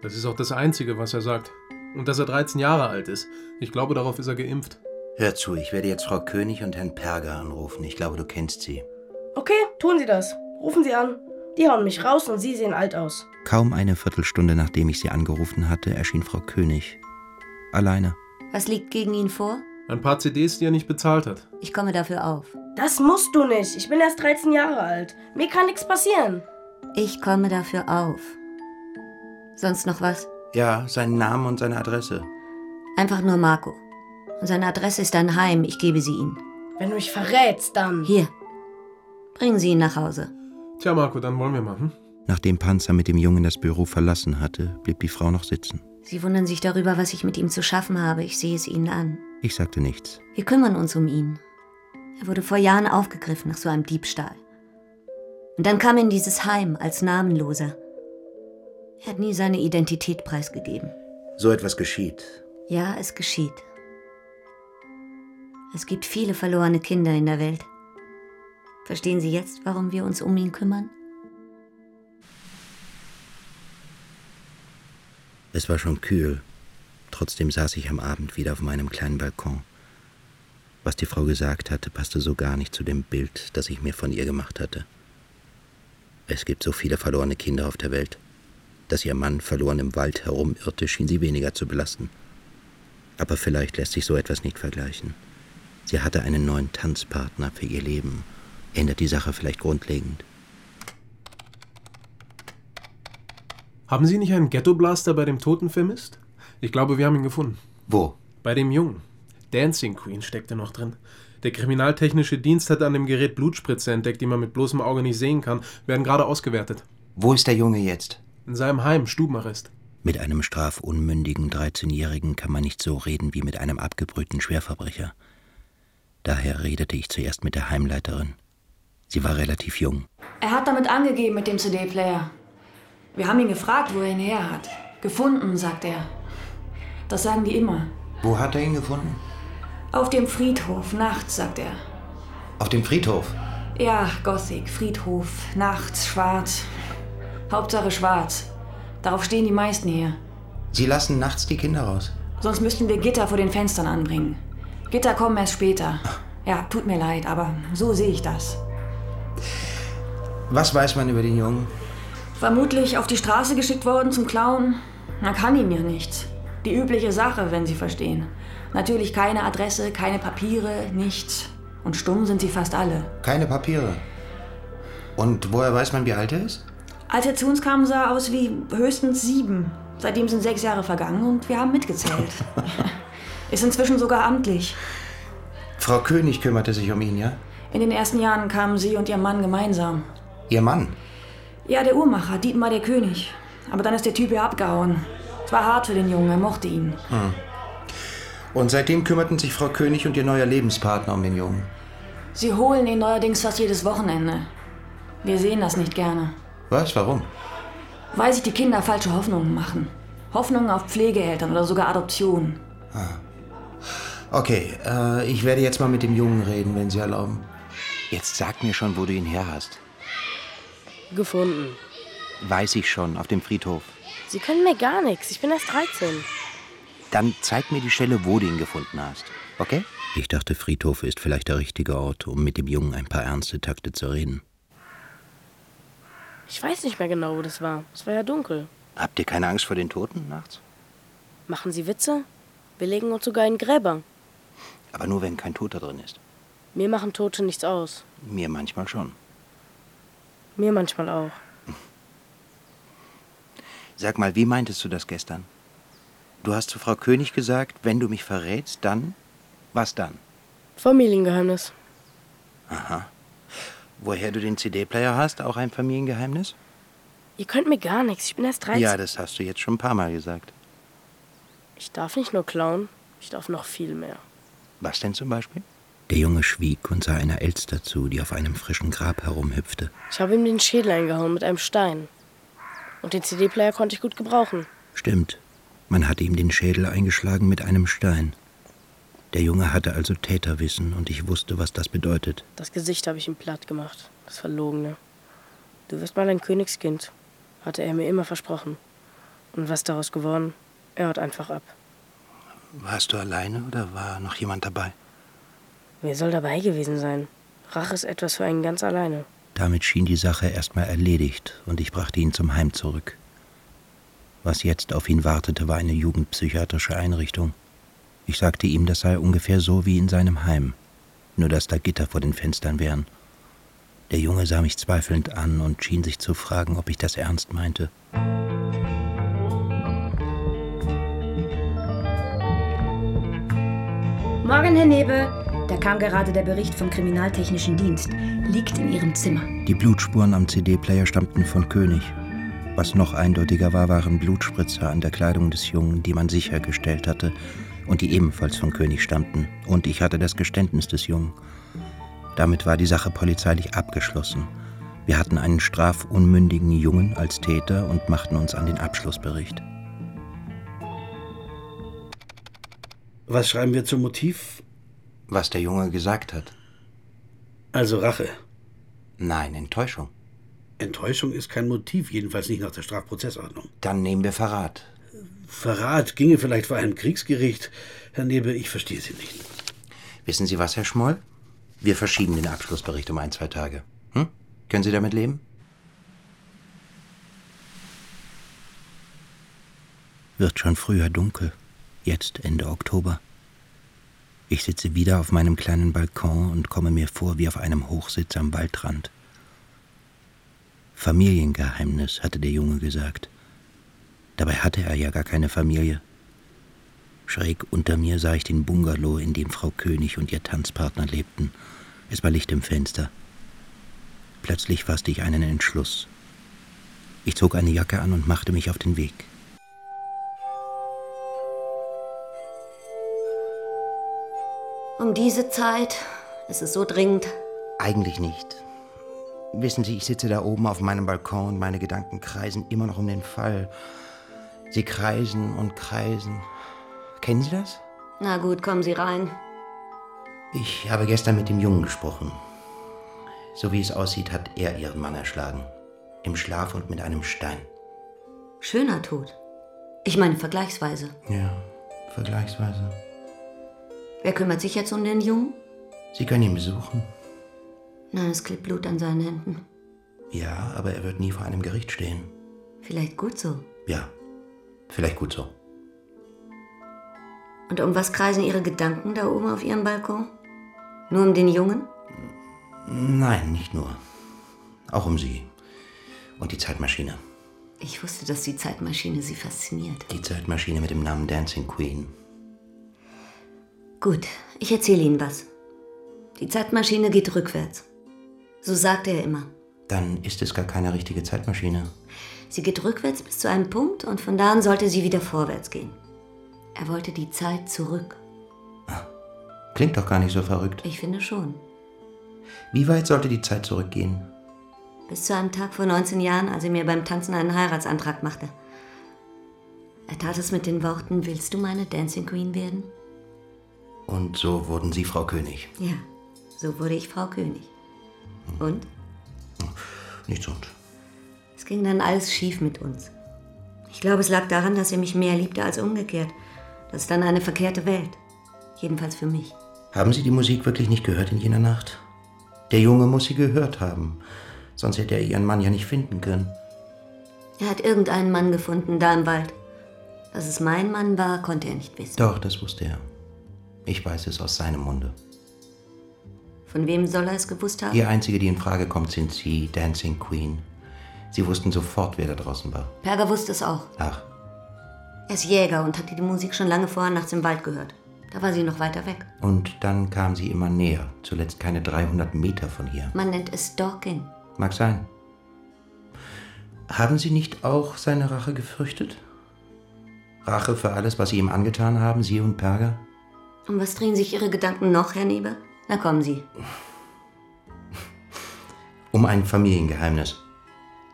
Das ist auch das Einzige, was er sagt. Und dass er 13 Jahre alt ist. Ich glaube, darauf ist er geimpft. Hör zu, ich werde jetzt Frau König und Herrn Perger anrufen. Ich glaube, du kennst sie. Okay, tun Sie das. Rufen Sie an. Die hauen mich raus und Sie sehen alt aus. Kaum eine Viertelstunde nachdem ich sie angerufen hatte, erschien Frau König. Alleine. Was liegt gegen ihn vor? Ein paar CDs, die er nicht bezahlt hat. Ich komme dafür auf. Das musst du nicht. Ich bin erst 13 Jahre alt. Mir kann nichts passieren. Ich komme dafür auf. Sonst noch was? Ja, seinen Namen und seine Adresse. Einfach nur Marco. Und seine Adresse ist ein Heim. Ich gebe sie ihm. Wenn du mich verrätst, dann. Hier. Bringen Sie ihn nach Hause. Tja, Marco, dann wollen wir mal. Hm? Nachdem Panzer mit dem Jungen das Büro verlassen hatte, blieb die Frau noch sitzen. Sie wundern sich darüber, was ich mit ihm zu schaffen habe. Ich sehe es Ihnen an. Ich sagte nichts. Wir kümmern uns um ihn. Er wurde vor Jahren aufgegriffen nach so einem Diebstahl. Und dann kam er in dieses Heim als Namenloser. Er hat nie seine Identität preisgegeben. So etwas geschieht. Ja, es geschieht. Es gibt viele verlorene Kinder in der Welt. Verstehen Sie jetzt, warum wir uns um ihn kümmern? Es war schon kühl. Trotzdem saß ich am Abend wieder auf meinem kleinen Balkon. Was die Frau gesagt hatte, passte so gar nicht zu dem Bild, das ich mir von ihr gemacht hatte. Es gibt so viele verlorene Kinder auf der Welt. Dass ihr Mann verloren im Wald herumirrte, schien sie weniger zu belasten. Aber vielleicht lässt sich so etwas nicht vergleichen. Sie hatte einen neuen Tanzpartner für ihr Leben. Ändert die Sache vielleicht grundlegend. Haben Sie nicht einen Ghetto-Blaster bei dem Toten vermisst? Ich glaube, wir haben ihn gefunden. Wo? Bei dem Jungen. Dancing Queen steckte noch drin. Der kriminaltechnische Dienst hat an dem Gerät Blutspritze entdeckt, die man mit bloßem Auge nicht sehen kann. Werden gerade ausgewertet. Wo ist der Junge jetzt? In seinem Heim, Stubenarrest. Mit einem strafunmündigen 13-Jährigen kann man nicht so reden wie mit einem abgebrühten Schwerverbrecher. Daher redete ich zuerst mit der Heimleiterin. Sie war relativ jung. Er hat damit angegeben mit dem CD-Player. Wir haben ihn gefragt, wo er ihn her hat. Gefunden, sagt er. Das sagen die immer. Wo hat er ihn gefunden? Auf dem Friedhof, nachts, sagt er. Auf dem Friedhof? Ja, Gothic, Friedhof, nachts, schwarz. Hauptsache schwarz. Darauf stehen die meisten hier. Sie lassen nachts die Kinder raus. Sonst müssten wir Gitter vor den Fenstern anbringen. Gitter kommen erst später. Ja, tut mir leid, aber so sehe ich das. Was weiß man über den Jungen? Vermutlich auf die Straße geschickt worden zum Klauen. Man kann ihm ja nichts. Die übliche Sache, wenn Sie verstehen. Natürlich keine Adresse, keine Papiere, nichts. Und stumm sind sie fast alle. Keine Papiere. Und woher weiß man, wie alt er ist? Als er zu uns kam, sah er aus wie höchstens sieben. Seitdem sind sechs Jahre vergangen und wir haben mitgezählt. ist inzwischen sogar amtlich. Frau König kümmerte sich um ihn, ja? In den ersten Jahren kamen sie und ihr Mann gemeinsam. Ihr Mann? Ja, der Uhrmacher, Dietmar der König. Aber dann ist der Typ ja abgehauen. Es war hart für den Jungen, er mochte ihn. Hm. Und seitdem kümmerten sich Frau König und ihr neuer Lebenspartner um den Jungen. Sie holen ihn neuerdings fast jedes Wochenende. Wir sehen das nicht gerne. Was? Warum? Weil sich die Kinder falsche Hoffnungen machen. Hoffnungen auf Pflegeeltern oder sogar Adoption. Ah. Okay, äh, ich werde jetzt mal mit dem Jungen reden, wenn Sie erlauben. Jetzt sag mir schon, wo du ihn her hast. Gefunden. Weiß ich schon, auf dem Friedhof. Sie können mir gar nichts. Ich bin erst 13. Dann zeig mir die Stelle, wo du ihn gefunden hast. Okay? Ich dachte, Friedhof ist vielleicht der richtige Ort, um mit dem Jungen ein paar ernste Takte zu reden. Ich weiß nicht mehr genau, wo das war. Es war ja dunkel. Habt ihr keine Angst vor den Toten nachts? Machen Sie Witze? Wir legen uns sogar in Gräber. Aber nur, wenn kein Toter drin ist. Mir machen Tote nichts aus. Mir manchmal schon. Mir manchmal auch. Sag mal, wie meintest du das gestern? Du hast zu Frau König gesagt, wenn du mich verrätst, dann. Was dann? Familiengeheimnis. Aha. Woher du den CD-Player hast, auch ein Familiengeheimnis? Ihr könnt mir gar nichts. Ich bin erst 13. Ja, das hast du jetzt schon ein paar Mal gesagt. Ich darf nicht nur klauen, ich darf noch viel mehr. Was denn zum Beispiel? Der Junge schwieg und sah einer Elster zu, die auf einem frischen Grab herumhüpfte. Ich habe ihm den Schädel eingehauen mit einem Stein. Und den CD-Player konnte ich gut gebrauchen. Stimmt. Man hatte ihm den Schädel eingeschlagen mit einem Stein. Der Junge hatte also Täterwissen und ich wusste, was das bedeutet. Das Gesicht habe ich ihm platt gemacht. Das Verlogene. Du wirst mal ein Königskind, hatte er mir immer versprochen. Und was daraus geworden? Er haut einfach ab. Warst du alleine oder war noch jemand dabei? Wer soll dabei gewesen sein? Rache ist etwas für einen ganz alleine. Damit schien die Sache erstmal erledigt und ich brachte ihn zum Heim zurück. Was jetzt auf ihn wartete, war eine jugendpsychiatrische Einrichtung. Ich sagte ihm, das sei ungefähr so wie in seinem Heim, nur dass da Gitter vor den Fenstern wären. Der Junge sah mich zweifelnd an und schien sich zu fragen, ob ich das ernst meinte. Morgen, Herr Nebe. Da kam gerade der Bericht vom Kriminaltechnischen Dienst. Liegt in Ihrem Zimmer. Die Blutspuren am CD-Player stammten von König. Was noch eindeutiger war, waren Blutspritzer an der Kleidung des Jungen, die man sichergestellt hatte und die ebenfalls von König stammten. Und ich hatte das Geständnis des Jungen. Damit war die Sache polizeilich abgeschlossen. Wir hatten einen strafunmündigen Jungen als Täter und machten uns an den Abschlussbericht. Was schreiben wir zum Motiv? Was der Junge gesagt hat. Also Rache. Nein, Enttäuschung. Enttäuschung ist kein Motiv, jedenfalls nicht nach der Strafprozessordnung. Dann nehmen wir Verrat. Verrat ginge vielleicht vor einem Kriegsgericht. Herr Nebe, ich verstehe Sie nicht. Wissen Sie was, Herr Schmoll? Wir verschieben den Abschlussbericht um ein, zwei Tage. Hm? Können Sie damit leben? Wird schon früher dunkel. Jetzt Ende Oktober. Ich sitze wieder auf meinem kleinen Balkon und komme mir vor wie auf einem Hochsitz am Waldrand. Familiengeheimnis, hatte der Junge gesagt. Dabei hatte er ja gar keine Familie. Schräg unter mir sah ich den Bungalow, in dem Frau König und ihr Tanzpartner lebten. Es war Licht im Fenster. Plötzlich fasste ich einen Entschluss. Ich zog eine Jacke an und machte mich auf den Weg. Um diese Zeit ist es so dringend. Eigentlich nicht. Wissen Sie, ich sitze da oben auf meinem Balkon und meine Gedanken kreisen immer noch um den Fall. Sie kreisen und kreisen. Kennen Sie das? Na gut, kommen Sie rein. Ich habe gestern mit dem Jungen gesprochen. So wie es aussieht, hat er ihren Mann erschlagen. Im Schlaf und mit einem Stein. Schöner Tod. Ich meine, vergleichsweise. Ja, vergleichsweise. Wer kümmert sich jetzt um den Jungen? Sie können ihn besuchen. Nein, es klebt Blut an seinen Händen. Ja, aber er wird nie vor einem Gericht stehen. Vielleicht gut so. Ja, vielleicht gut so. Und um was kreisen Ihre Gedanken da oben auf Ihrem Balkon? Nur um den Jungen? Nein, nicht nur. Auch um Sie. Und die Zeitmaschine. Ich wusste, dass die Zeitmaschine Sie fasziniert. Die Zeitmaschine mit dem Namen Dancing Queen. Gut, ich erzähle Ihnen was. Die Zeitmaschine geht rückwärts. So sagte er immer. Dann ist es gar keine richtige Zeitmaschine. Sie geht rückwärts bis zu einem Punkt und von da an sollte sie wieder vorwärts gehen. Er wollte die Zeit zurück. Klingt doch gar nicht so verrückt. Ich finde schon. Wie weit sollte die Zeit zurückgehen? Bis zu einem Tag vor 19 Jahren, als er mir beim Tanzen einen Heiratsantrag machte. Er tat es mit den Worten, willst du meine Dancing Queen werden? Und so wurden Sie Frau König. Ja, so wurde ich Frau König. Und? Nichts und. Es ging dann alles schief mit uns. Ich glaube, es lag daran, dass er mich mehr liebte als umgekehrt. Das ist dann eine verkehrte Welt. Jedenfalls für mich. Haben Sie die Musik wirklich nicht gehört in jener Nacht? Der Junge muss sie gehört haben. Sonst hätte er ihren Mann ja nicht finden können. Er hat irgendeinen Mann gefunden, da im Wald. Dass es mein Mann war, konnte er nicht wissen. Doch, das wusste er. Ich weiß es aus seinem Munde. Von wem soll er es gewusst haben? Die einzige, die in Frage kommt, sind Sie, Dancing Queen. Sie wussten sofort, wer da draußen war. Perger wusste es auch. Ach, Er ist Jäger und hatte die Musik schon lange vorher nachts im Wald gehört. Da war sie noch weiter weg. und dann kam sie immer näher. Zuletzt keine 300 Meter von hier. Man nennt es Stalking. Mag sein. Haben Sie nicht auch seine Rache gefürchtet? Rache für alles, was Sie ihm angetan haben, Sie und Perger? Um was drehen sich Ihre Gedanken noch, Herr Nieber? Na kommen Sie. Um ein Familiengeheimnis.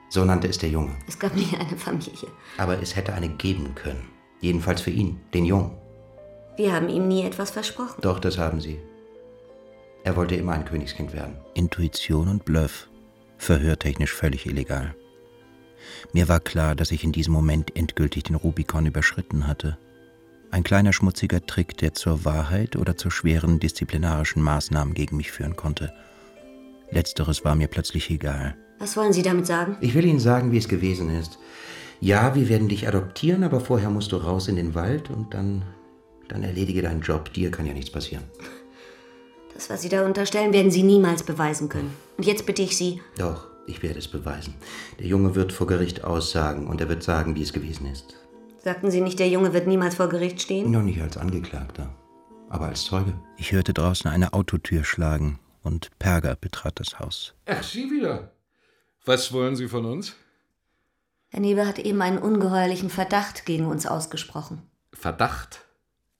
So nannte es der Junge. Es gab nie eine Familie. Aber es hätte eine geben können. Jedenfalls für ihn, den Jungen. Wir haben ihm nie etwas versprochen. Doch, das haben Sie. Er wollte immer ein Königskind werden. Intuition und Bluff. Verhörtechnisch völlig illegal. Mir war klar, dass ich in diesem Moment endgültig den Rubikon überschritten hatte. Ein kleiner schmutziger Trick, der zur Wahrheit oder zu schweren disziplinarischen Maßnahmen gegen mich führen konnte. Letzteres war mir plötzlich egal. Was wollen Sie damit sagen? Ich will Ihnen sagen, wie es gewesen ist. Ja, wir werden dich adoptieren, aber vorher musst du raus in den Wald und dann, dann erledige deinen Job. Dir kann ja nichts passieren. Das, was Sie da unterstellen, werden Sie niemals beweisen können. Und jetzt bitte ich Sie, Doch, ich werde es beweisen. Der Junge wird vor Gericht aussagen und er wird sagen, wie es gewesen ist. Sagten Sie nicht, der Junge wird niemals vor Gericht stehen? Noch nicht als Angeklagter, aber als Zeuge. Ich hörte draußen eine Autotür schlagen und Perger betrat das Haus. Ach, Sie wieder. Was wollen Sie von uns? Herr Nieber hat eben einen ungeheuerlichen Verdacht gegen uns ausgesprochen. Verdacht.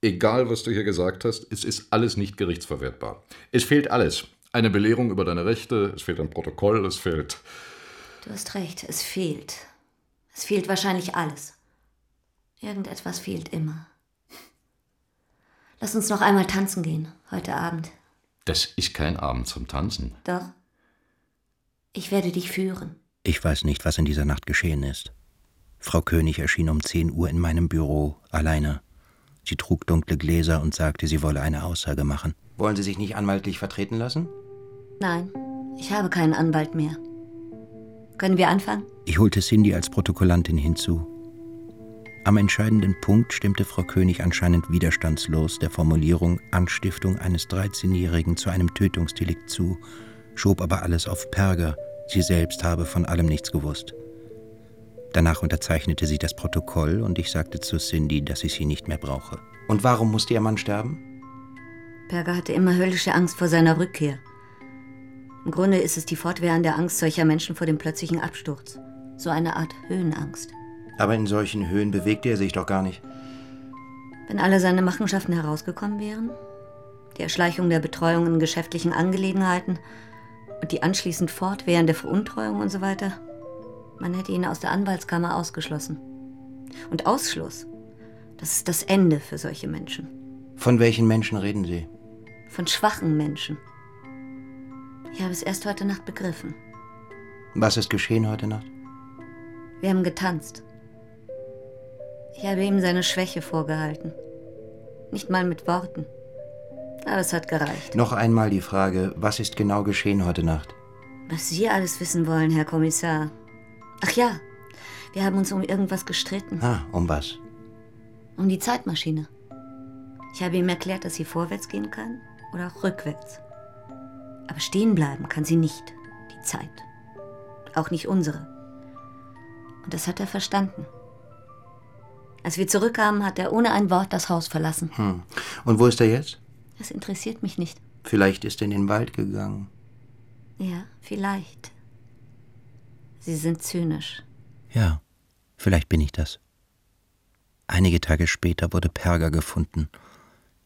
Egal, was du hier gesagt hast, es ist alles nicht gerichtsverwertbar. Es fehlt alles. Eine Belehrung über deine Rechte, es fehlt ein Protokoll, es fehlt. Du hast recht, es fehlt. Es fehlt wahrscheinlich alles. Irgendetwas fehlt immer. Lass uns noch einmal tanzen gehen, heute Abend. Das ist kein Abend zum Tanzen. Doch. Ich werde dich führen. Ich weiß nicht, was in dieser Nacht geschehen ist. Frau König erschien um 10 Uhr in meinem Büro, alleine. Sie trug dunkle Gläser und sagte, sie wolle eine Aussage machen. Wollen Sie sich nicht anwaltlich vertreten lassen? Nein, ich habe keinen Anwalt mehr. Können wir anfangen? Ich holte Cindy als Protokollantin hinzu. Am entscheidenden Punkt stimmte Frau König anscheinend widerstandslos der Formulierung Anstiftung eines 13-Jährigen zu einem Tötungsdelikt zu, schob aber alles auf Perger, sie selbst habe von allem nichts gewusst. Danach unterzeichnete sie das Protokoll und ich sagte zu Cindy, dass ich sie nicht mehr brauche. Und warum musste ihr Mann sterben? Perger hatte immer höllische Angst vor seiner Rückkehr. Im Grunde ist es die fortwährende Angst solcher Menschen vor dem plötzlichen Absturz. So eine Art Höhenangst. Aber in solchen Höhen bewegte er sich doch gar nicht. Wenn alle seine Machenschaften herausgekommen wären, die Erschleichung der Betreuung in geschäftlichen Angelegenheiten und die anschließend fortwährende Veruntreuung und so weiter. Man hätte ihn aus der Anwaltskammer ausgeschlossen. Und Ausschluss, das ist das Ende für solche Menschen. Von welchen Menschen reden Sie? Von schwachen Menschen. Ich habe es erst heute Nacht begriffen. Was ist geschehen heute Nacht? Wir haben getanzt. Ich habe ihm seine Schwäche vorgehalten. Nicht mal mit Worten. Aber es hat gereicht. Noch einmal die Frage, was ist genau geschehen heute Nacht? Was Sie alles wissen wollen, Herr Kommissar. Ach ja, wir haben uns um irgendwas gestritten. Ah, um was? Um die Zeitmaschine. Ich habe ihm erklärt, dass sie vorwärts gehen kann oder auch rückwärts. Aber stehen bleiben kann sie nicht, die Zeit. Auch nicht unsere. Und das hat er verstanden. Als wir zurückkamen, hat er ohne ein Wort das Haus verlassen. Hm. Und wo ist er jetzt? Das interessiert mich nicht. Vielleicht ist er in den Wald gegangen. Ja, vielleicht. Sie sind zynisch. Ja, vielleicht bin ich das. Einige Tage später wurde Perger gefunden.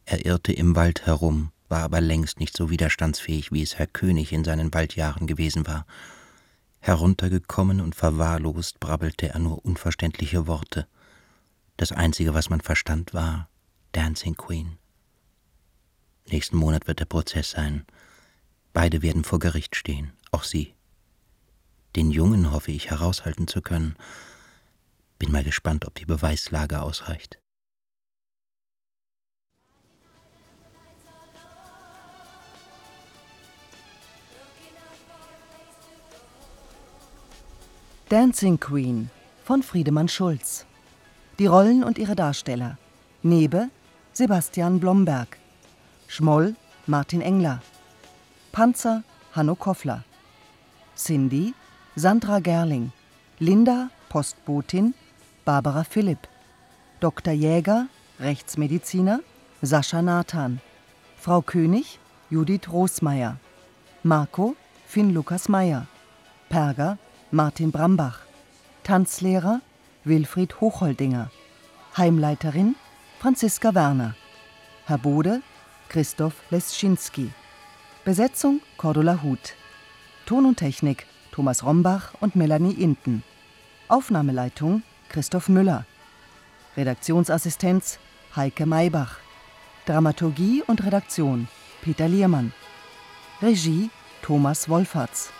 Er irrte im Wald herum, war aber längst nicht so widerstandsfähig, wie es Herr König in seinen Waldjahren gewesen war. Heruntergekommen und verwahrlost brabbelte er nur unverständliche Worte. Das Einzige, was man verstand, war Dancing Queen. Nächsten Monat wird der Prozess sein. Beide werden vor Gericht stehen, auch sie. Den Jungen hoffe ich heraushalten zu können. Bin mal gespannt, ob die Beweislage ausreicht. Dancing Queen von Friedemann Schulz. Die Rollen und ihre Darsteller. Nebe Sebastian Blomberg. Schmoll Martin Engler. Panzer Hanno Koffler. Cindy Sandra Gerling. Linda Postbotin Barbara Philipp. Dr. Jäger Rechtsmediziner Sascha Nathan. Frau König Judith Rosmeier. Marco Finn Lukas Meyer. Perger Martin Brambach. Tanzlehrer Wilfried Hochholdinger. Heimleiterin Franziska Werner. Herr Bode Christoph Leschinski. Besetzung Cordula Huth. Ton und Technik Thomas Rombach und Melanie Inten. Aufnahmeleitung Christoph Müller. Redaktionsassistenz Heike Maybach. Dramaturgie und Redaktion Peter Liermann. Regie Thomas Wolferts.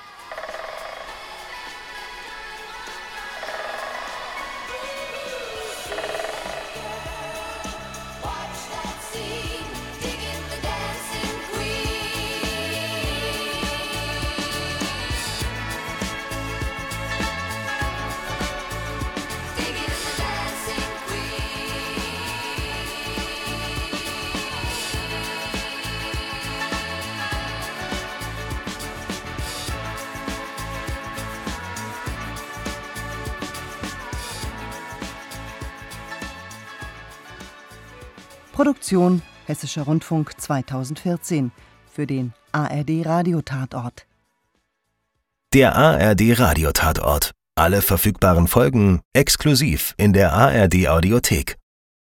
Produktion Hessischer Rundfunk 2014 für den ARD Radiotatort. Der ARD Radiotatort. Alle verfügbaren Folgen exklusiv in der ARD Audiothek.